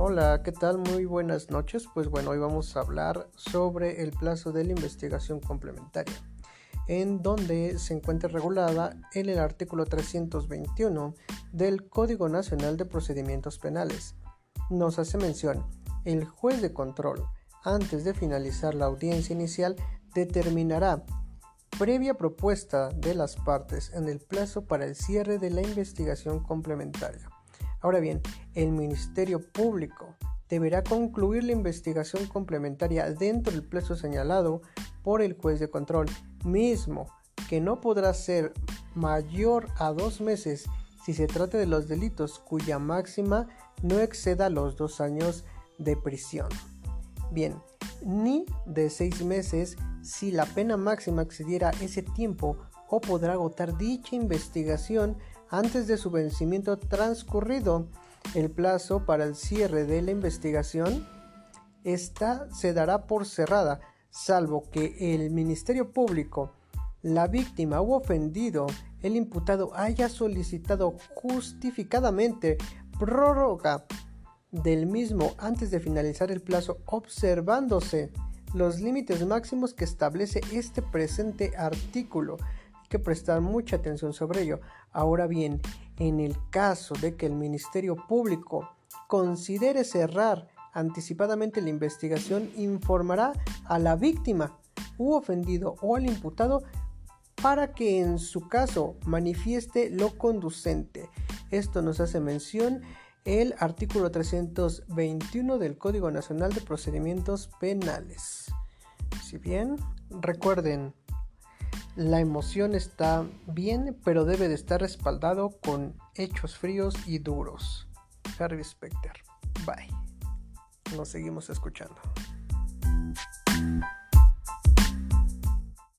Hola, ¿qué tal? Muy buenas noches. Pues bueno, hoy vamos a hablar sobre el plazo de la investigación complementaria, en donde se encuentra regulada en el artículo 321 del Código Nacional de Procedimientos Penales. Nos hace mención, el juez de control, antes de finalizar la audiencia inicial, determinará previa propuesta de las partes en el plazo para el cierre de la investigación complementaria. Ahora bien, el Ministerio Público deberá concluir la investigación complementaria dentro del plazo señalado por el juez de control, mismo que no podrá ser mayor a dos meses si se trata de los delitos cuya máxima no exceda los dos años de prisión. Bien, ni de seis meses si la pena máxima excediera ese tiempo o podrá agotar dicha investigación antes de su vencimiento transcurrido. El plazo para el cierre de la investigación, esta se dará por cerrada, salvo que el Ministerio Público, la víctima u ofendido, el imputado haya solicitado justificadamente prórroga del mismo antes de finalizar el plazo, observándose los límites máximos que establece este presente artículo que prestar mucha atención sobre ello. Ahora bien, en el caso de que el Ministerio Público considere cerrar anticipadamente la investigación, informará a la víctima u ofendido o al imputado para que en su caso manifieste lo conducente. Esto nos hace mención el artículo 321 del Código Nacional de Procedimientos Penales. Si bien, recuerden, la emoción está bien, pero debe de estar respaldado con hechos fríos y duros. Harvey Specter. Bye. Nos seguimos escuchando.